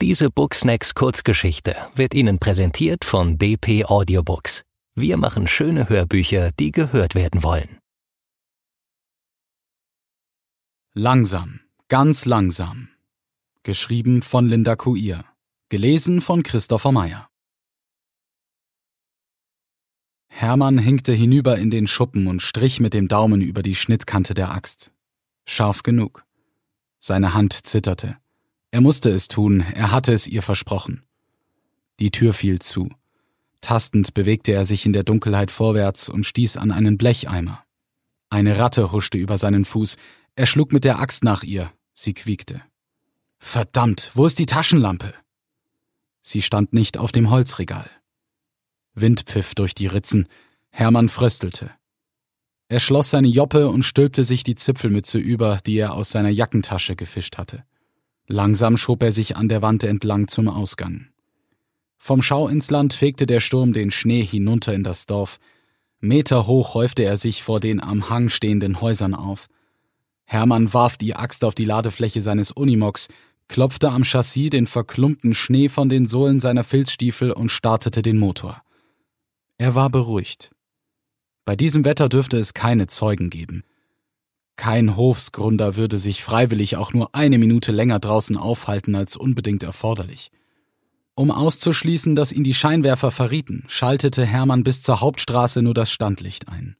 Diese Booksnacks Kurzgeschichte wird Ihnen präsentiert von DP Audiobooks. Wir machen schöne Hörbücher, die gehört werden wollen. Langsam, ganz langsam. Geschrieben von Linda Kuir. Gelesen von Christopher Meyer. Hermann hinkte hinüber in den Schuppen und strich mit dem Daumen über die Schnittkante der Axt. Scharf genug. Seine Hand zitterte. Er musste es tun, er hatte es ihr versprochen. Die Tür fiel zu. Tastend bewegte er sich in der Dunkelheit vorwärts und stieß an einen Blecheimer. Eine Ratte huschte über seinen Fuß, er schlug mit der Axt nach ihr, sie quiekte. Verdammt, wo ist die Taschenlampe? Sie stand nicht auf dem Holzregal. Wind pfiff durch die Ritzen, Hermann fröstelte. Er schloss seine Joppe und stülpte sich die Zipfelmütze über, die er aus seiner Jackentasche gefischt hatte. Langsam schob er sich an der Wand entlang zum Ausgang. Vom Schau ins Land fegte der Sturm den Schnee hinunter in das Dorf. Meter hoch häufte er sich vor den am Hang stehenden Häusern auf. Hermann warf die Axt auf die Ladefläche seines Unimogs, klopfte am Chassis den verklumpten Schnee von den Sohlen seiner Filzstiefel und startete den Motor. Er war beruhigt. Bei diesem Wetter dürfte es keine Zeugen geben. Kein Hofsgründer würde sich freiwillig auch nur eine Minute länger draußen aufhalten als unbedingt erforderlich. Um auszuschließen, dass ihn die Scheinwerfer verrieten, schaltete Hermann bis zur Hauptstraße nur das Standlicht ein.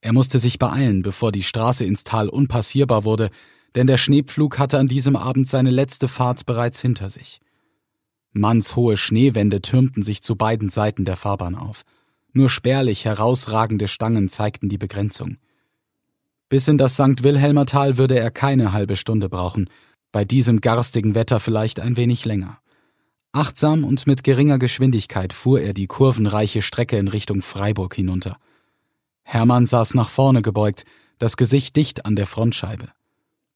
Er musste sich beeilen, bevor die Straße ins Tal unpassierbar wurde, denn der Schneepflug hatte an diesem Abend seine letzte Fahrt bereits hinter sich. Mannshohe Schneewände türmten sich zu beiden Seiten der Fahrbahn auf. Nur spärlich herausragende Stangen zeigten die Begrenzung. Bis in das St. Wilhelmer Tal würde er keine halbe Stunde brauchen, bei diesem garstigen Wetter vielleicht ein wenig länger. Achtsam und mit geringer Geschwindigkeit fuhr er die kurvenreiche Strecke in Richtung Freiburg hinunter. Hermann saß nach vorne gebeugt, das Gesicht dicht an der Frontscheibe.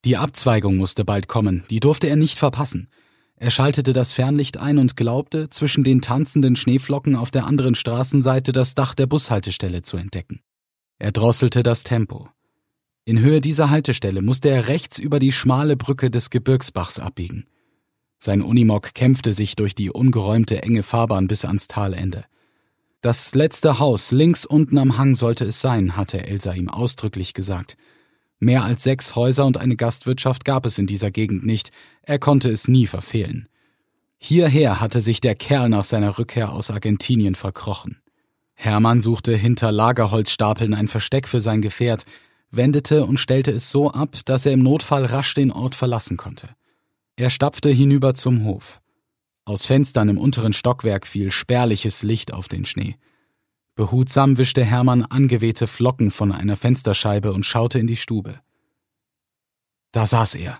Die Abzweigung musste bald kommen, die durfte er nicht verpassen. Er schaltete das Fernlicht ein und glaubte, zwischen den tanzenden Schneeflocken auf der anderen Straßenseite das Dach der Bushaltestelle zu entdecken. Er drosselte das Tempo. In Höhe dieser Haltestelle musste er rechts über die schmale Brücke des Gebirgsbachs abbiegen. Sein Unimog kämpfte sich durch die ungeräumte enge Fahrbahn bis ans Talende. Das letzte Haus links unten am Hang sollte es sein, hatte Elsa ihm ausdrücklich gesagt. Mehr als sechs Häuser und eine Gastwirtschaft gab es in dieser Gegend nicht, er konnte es nie verfehlen. Hierher hatte sich der Kerl nach seiner Rückkehr aus Argentinien verkrochen. Hermann suchte hinter Lagerholzstapeln ein Versteck für sein Gefährt, wendete und stellte es so ab, dass er im Notfall rasch den Ort verlassen konnte. Er stapfte hinüber zum Hof. Aus Fenstern im unteren Stockwerk fiel spärliches Licht auf den Schnee. Behutsam wischte Hermann angewehte Flocken von einer Fensterscheibe und schaute in die Stube. Da saß er,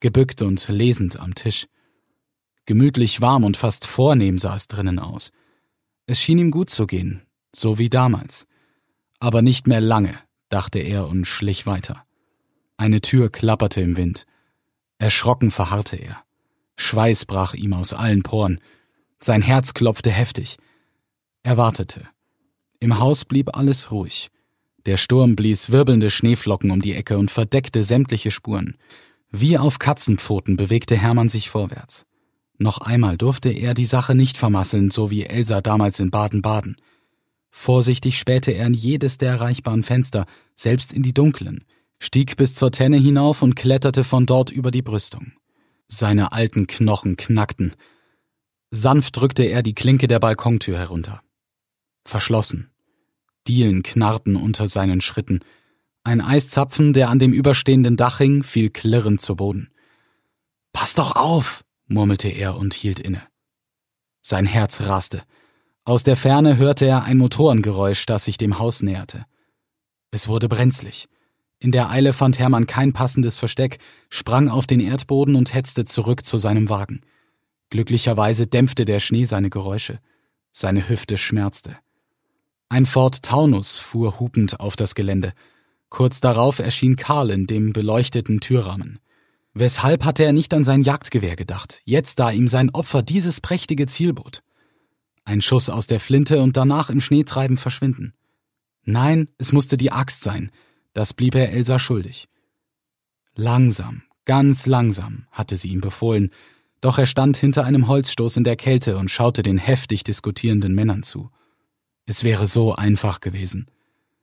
gebückt und lesend am Tisch. Gemütlich warm und fast vornehm sah es drinnen aus. Es schien ihm gut zu gehen, so wie damals. Aber nicht mehr lange, dachte er und schlich weiter. Eine Tür klapperte im Wind. Erschrocken verharrte er. Schweiß brach ihm aus allen Poren. Sein Herz klopfte heftig. Er wartete. Im Haus blieb alles ruhig. Der Sturm blies wirbelnde Schneeflocken um die Ecke und verdeckte sämtliche Spuren. Wie auf Katzenpfoten bewegte Hermann sich vorwärts. Noch einmal durfte er die Sache nicht vermasseln, so wie Elsa damals in Baden-Baden. Vorsichtig spähte er in jedes der erreichbaren Fenster, selbst in die dunklen, stieg bis zur Tenne hinauf und kletterte von dort über die Brüstung. Seine alten Knochen knackten. Sanft drückte er die Klinke der Balkontür herunter. Verschlossen. Dielen knarrten unter seinen Schritten. Ein Eiszapfen, der an dem überstehenden Dach hing, fiel klirrend zu Boden. Pass doch auf, murmelte er und hielt inne. Sein Herz raste. Aus der Ferne hörte er ein Motorengeräusch, das sich dem Haus näherte. Es wurde brenzlig. In der Eile fand Hermann kein passendes Versteck, sprang auf den Erdboden und hetzte zurück zu seinem Wagen. Glücklicherweise dämpfte der Schnee seine Geräusche. Seine Hüfte schmerzte. Ein Ford Taunus fuhr hupend auf das Gelände. Kurz darauf erschien Karl in dem beleuchteten Türrahmen. Weshalb hatte er nicht an sein Jagdgewehr gedacht, jetzt da ihm sein Opfer dieses prächtige Ziel bot? Ein Schuss aus der Flinte und danach im Schneetreiben verschwinden. Nein, es musste die Axt sein. Das blieb er Elsa schuldig. Langsam, ganz langsam, hatte sie ihm befohlen. Doch er stand hinter einem Holzstoß in der Kälte und schaute den heftig diskutierenden Männern zu. Es wäre so einfach gewesen.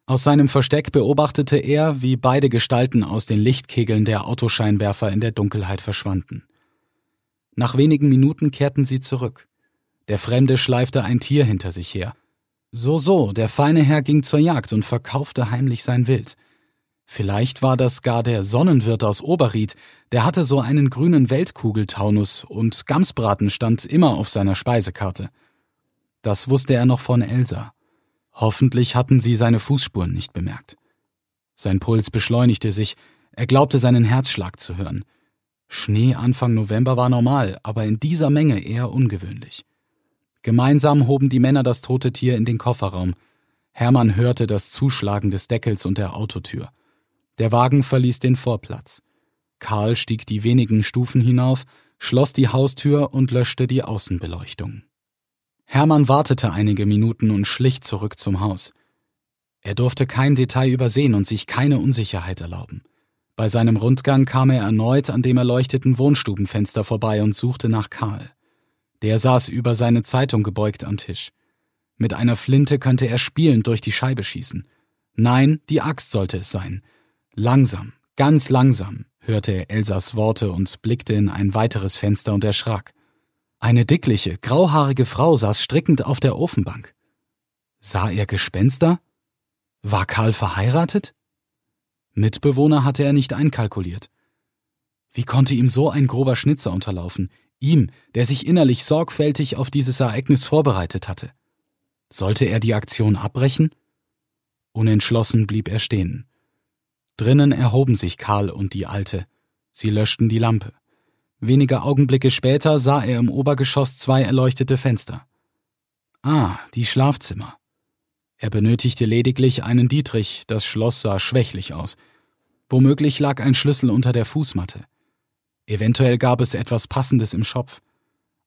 Aus seinem Versteck beobachtete er, wie beide Gestalten aus den Lichtkegeln der Autoscheinwerfer in der Dunkelheit verschwanden. Nach wenigen Minuten kehrten sie zurück. Der Fremde schleifte ein Tier hinter sich her. So, so, der feine Herr ging zur Jagd und verkaufte heimlich sein Wild. Vielleicht war das gar der Sonnenwirt aus Oberried, der hatte so einen grünen Weltkugeltaunus und Gamsbraten stand immer auf seiner Speisekarte. Das wusste er noch von Elsa. Hoffentlich hatten sie seine Fußspuren nicht bemerkt. Sein Puls beschleunigte sich, er glaubte seinen Herzschlag zu hören. Schnee Anfang November war normal, aber in dieser Menge eher ungewöhnlich. Gemeinsam hoben die Männer das tote Tier in den Kofferraum. Hermann hörte das Zuschlagen des Deckels und der Autotür. Der Wagen verließ den Vorplatz. Karl stieg die wenigen Stufen hinauf, schloss die Haustür und löschte die Außenbeleuchtung. Hermann wartete einige Minuten und schlich zurück zum Haus. Er durfte kein Detail übersehen und sich keine Unsicherheit erlauben. Bei seinem Rundgang kam er erneut an dem erleuchteten Wohnstubenfenster vorbei und suchte nach Karl. Der saß über seine Zeitung gebeugt am Tisch. Mit einer Flinte könnte er spielend durch die Scheibe schießen. Nein, die Axt sollte es sein. Langsam, ganz langsam, hörte er Elsas Worte und blickte in ein weiteres Fenster und erschrak. Eine dickliche, grauhaarige Frau saß strickend auf der Ofenbank. Sah er Gespenster? War Karl verheiratet? Mitbewohner hatte er nicht einkalkuliert. Wie konnte ihm so ein grober Schnitzer unterlaufen, ihm, der sich innerlich sorgfältig auf dieses Ereignis vorbereitet hatte? Sollte er die Aktion abbrechen? Unentschlossen blieb er stehen. Drinnen erhoben sich Karl und die Alte. Sie löschten die Lampe. Wenige Augenblicke später sah er im Obergeschoss zwei erleuchtete Fenster. Ah, die Schlafzimmer. Er benötigte lediglich einen Dietrich, das Schloss sah schwächlich aus. Womöglich lag ein Schlüssel unter der Fußmatte. Eventuell gab es etwas Passendes im Schopf.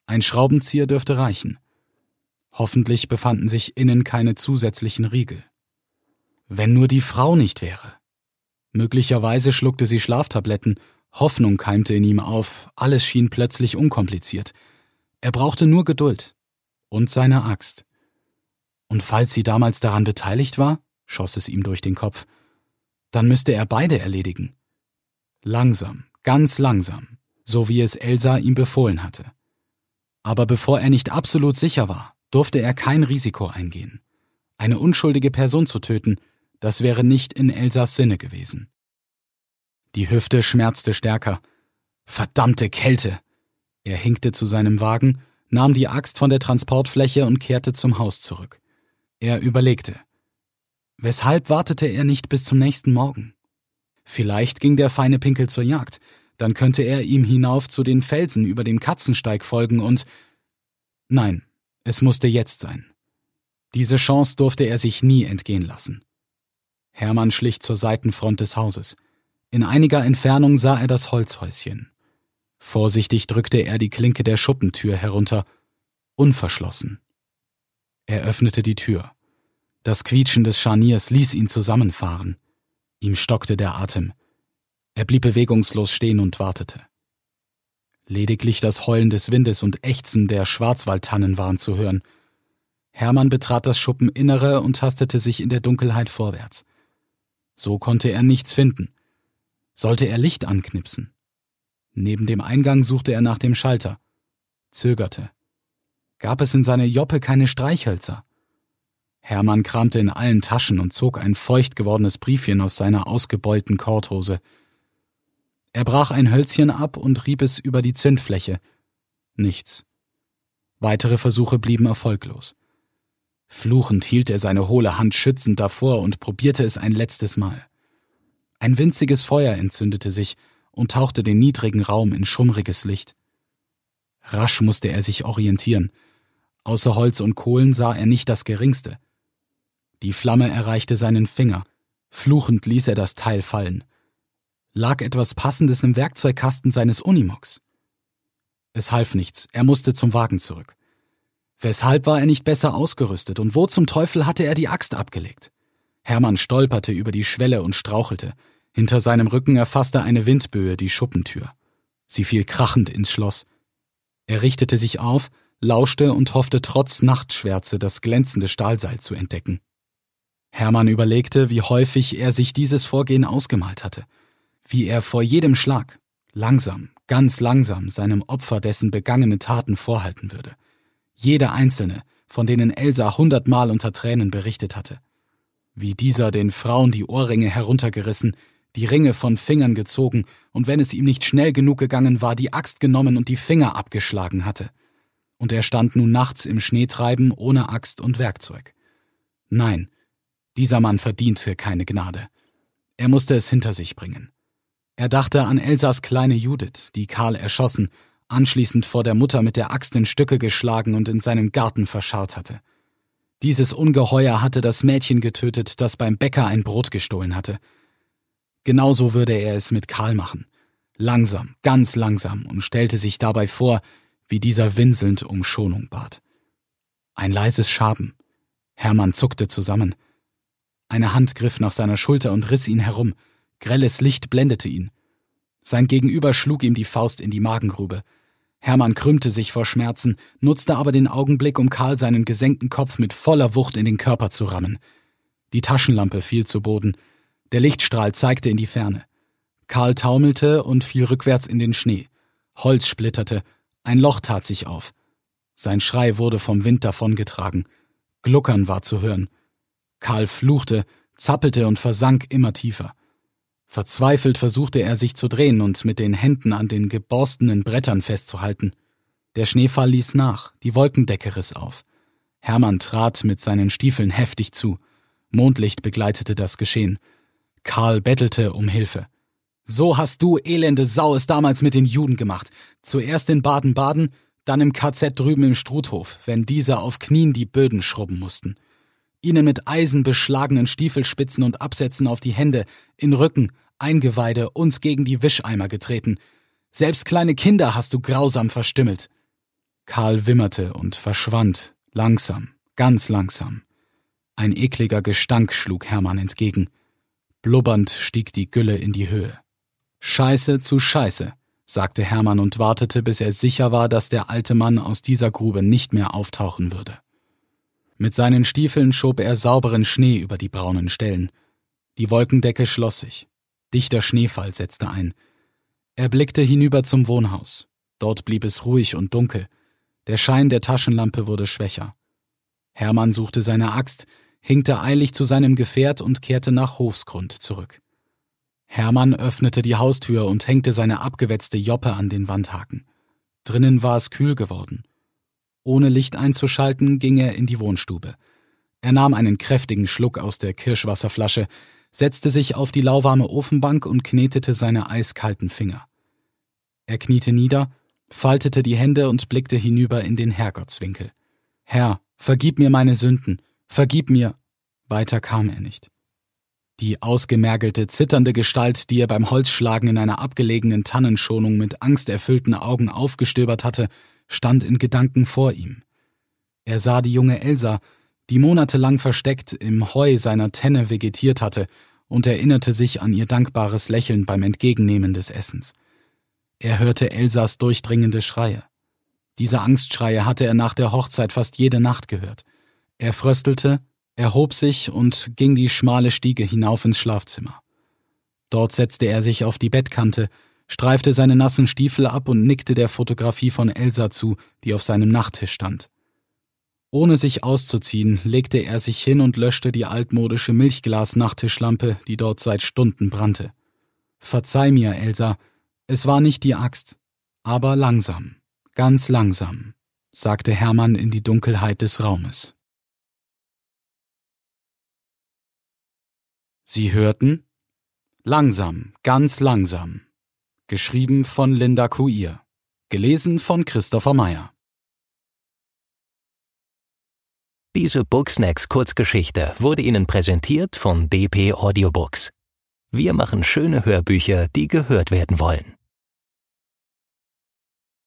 Ein Schraubenzieher dürfte reichen. Hoffentlich befanden sich innen keine zusätzlichen Riegel. Wenn nur die Frau nicht wäre. Möglicherweise schluckte sie Schlaftabletten Hoffnung keimte in ihm auf, alles schien plötzlich unkompliziert. Er brauchte nur Geduld und seine Axt. Und falls sie damals daran beteiligt war, schoss es ihm durch den Kopf, dann müsste er beide erledigen. Langsam, ganz langsam, so wie es Elsa ihm befohlen hatte. Aber bevor er nicht absolut sicher war, durfte er kein Risiko eingehen. Eine unschuldige Person zu töten, das wäre nicht in Elsas Sinne gewesen. Die Hüfte schmerzte stärker. Verdammte Kälte! Er hinkte zu seinem Wagen, nahm die Axt von der Transportfläche und kehrte zum Haus zurück. Er überlegte. Weshalb wartete er nicht bis zum nächsten Morgen? Vielleicht ging der feine Pinkel zur Jagd, dann könnte er ihm hinauf zu den Felsen über dem Katzensteig folgen und Nein, es musste jetzt sein. Diese Chance durfte er sich nie entgehen lassen. Hermann schlich zur Seitenfront des Hauses. In einiger Entfernung sah er das Holzhäuschen. Vorsichtig drückte er die Klinke der Schuppentür herunter, unverschlossen. Er öffnete die Tür. Das Quietschen des Scharniers ließ ihn zusammenfahren. Ihm stockte der Atem. Er blieb bewegungslos stehen und wartete. Lediglich das Heulen des Windes und Ächzen der Schwarzwaldtannen waren zu hören. Hermann betrat das Schuppeninnere und tastete sich in der Dunkelheit vorwärts. So konnte er nichts finden. Sollte er Licht anknipsen? Neben dem Eingang suchte er nach dem Schalter, zögerte. Gab es in seiner Joppe keine Streichhölzer? Hermann kramte in allen Taschen und zog ein feucht gewordenes Briefchen aus seiner ausgebeulten Korthose. Er brach ein Hölzchen ab und rieb es über die Zündfläche. Nichts. Weitere Versuche blieben erfolglos. Fluchend hielt er seine hohle Hand schützend davor und probierte es ein letztes Mal. Ein winziges Feuer entzündete sich und tauchte den niedrigen Raum in schummriges Licht. Rasch musste er sich orientieren. Außer Holz und Kohlen sah er nicht das geringste. Die Flamme erreichte seinen Finger. Fluchend ließ er das Teil fallen. Lag etwas Passendes im Werkzeugkasten seines Unimogs? Es half nichts, er musste zum Wagen zurück. Weshalb war er nicht besser ausgerüstet und wo zum Teufel hatte er die Axt abgelegt? Hermann stolperte über die Schwelle und strauchelte. Hinter seinem Rücken erfasste eine Windböe die Schuppentür. Sie fiel krachend ins Schloss. Er richtete sich auf, lauschte und hoffte trotz Nachtschwärze das glänzende Stahlseil zu entdecken. Hermann überlegte, wie häufig er sich dieses Vorgehen ausgemalt hatte, wie er vor jedem Schlag, langsam, ganz langsam seinem Opfer dessen begangene Taten vorhalten würde. Jede einzelne, von denen Elsa hundertmal unter Tränen berichtet hatte. Wie dieser den Frauen die Ohrringe heruntergerissen, die Ringe von Fingern gezogen und wenn es ihm nicht schnell genug gegangen war, die Axt genommen und die Finger abgeschlagen hatte. Und er stand nun nachts im Schneetreiben ohne Axt und Werkzeug. Nein, dieser Mann verdiente keine Gnade. Er musste es hinter sich bringen. Er dachte an Elsas kleine Judith, die Karl erschossen, anschließend vor der Mutter mit der Axt in Stücke geschlagen und in seinem Garten verscharrt hatte. Dieses Ungeheuer hatte das Mädchen getötet, das beim Bäcker ein Brot gestohlen hatte. Genauso würde er es mit Karl machen. Langsam, ganz langsam und stellte sich dabei vor, wie dieser winselnd um Schonung bat. Ein leises Schaben. Hermann zuckte zusammen. Eine Hand griff nach seiner Schulter und riss ihn herum. Grelles Licht blendete ihn. Sein Gegenüber schlug ihm die Faust in die Magengrube. Hermann krümmte sich vor Schmerzen, nutzte aber den Augenblick, um Karl seinen gesenkten Kopf mit voller Wucht in den Körper zu rammen. Die Taschenlampe fiel zu Boden. Der Lichtstrahl zeigte in die Ferne. Karl taumelte und fiel rückwärts in den Schnee. Holz splitterte, ein Loch tat sich auf. Sein Schrei wurde vom Wind davongetragen. Gluckern war zu hören. Karl fluchte, zappelte und versank immer tiefer. Verzweifelt versuchte er sich zu drehen und mit den Händen an den geborstenen Brettern festzuhalten. Der Schneefall ließ nach, die Wolkendecke riss auf. Hermann trat mit seinen Stiefeln heftig zu. Mondlicht begleitete das Geschehen. Karl bettelte um Hilfe. So hast du, elende Sau, es damals mit den Juden gemacht. Zuerst in Baden-Baden, dann im KZ drüben im Struthof, wenn diese auf Knien die Böden schrubben mussten ihnen mit Eisen beschlagenen Stiefelspitzen und Absätzen auf die Hände, in Rücken, Eingeweide, uns gegen die Wischeimer getreten. Selbst kleine Kinder hast du grausam verstümmelt. Karl wimmerte und verschwand, langsam, ganz langsam. Ein ekliger Gestank schlug Hermann entgegen. Blubbernd stieg die Gülle in die Höhe. Scheiße zu Scheiße, sagte Hermann und wartete, bis er sicher war, dass der alte Mann aus dieser Grube nicht mehr auftauchen würde. Mit seinen Stiefeln schob er sauberen Schnee über die braunen Stellen. Die Wolkendecke schloss sich. Dichter Schneefall setzte ein. Er blickte hinüber zum Wohnhaus. Dort blieb es ruhig und dunkel. Der Schein der Taschenlampe wurde schwächer. Hermann suchte seine Axt, hinkte eilig zu seinem Gefährt und kehrte nach Hofsgrund zurück. Hermann öffnete die Haustür und hängte seine abgewetzte Joppe an den Wandhaken. Drinnen war es kühl geworden. Ohne Licht einzuschalten, ging er in die Wohnstube. Er nahm einen kräftigen Schluck aus der Kirschwasserflasche, setzte sich auf die lauwarme Ofenbank und knetete seine eiskalten Finger. Er kniete nieder, faltete die Hände und blickte hinüber in den Herrgottswinkel. Herr, vergib mir meine Sünden, vergib mir. Weiter kam er nicht. Die ausgemergelte, zitternde Gestalt, die er beim Holzschlagen in einer abgelegenen Tannenschonung mit angsterfüllten Augen aufgestöbert hatte, stand in Gedanken vor ihm. Er sah die junge Elsa, die monatelang versteckt im Heu seiner Tenne vegetiert hatte, und erinnerte sich an ihr dankbares Lächeln beim Entgegennehmen des Essens. Er hörte Elsas durchdringende Schreie. Diese Angstschreie hatte er nach der Hochzeit fast jede Nacht gehört. Er fröstelte, erhob sich und ging die schmale Stiege hinauf ins Schlafzimmer. Dort setzte er sich auf die Bettkante, streifte seine nassen Stiefel ab und nickte der Fotografie von Elsa zu, die auf seinem Nachttisch stand. Ohne sich auszuziehen, legte er sich hin und löschte die altmodische Milchglas-Nachttischlampe, die dort seit Stunden brannte. Verzeih mir, Elsa, es war nicht die Axt, aber langsam, ganz langsam, sagte Hermann in die Dunkelheit des Raumes. Sie hörten Langsam, ganz langsam Geschrieben von Linda Kuir. Gelesen von Christopher Meyer. Diese Booksnacks Kurzgeschichte wurde Ihnen präsentiert von DP Audiobooks. Wir machen schöne Hörbücher, die gehört werden wollen.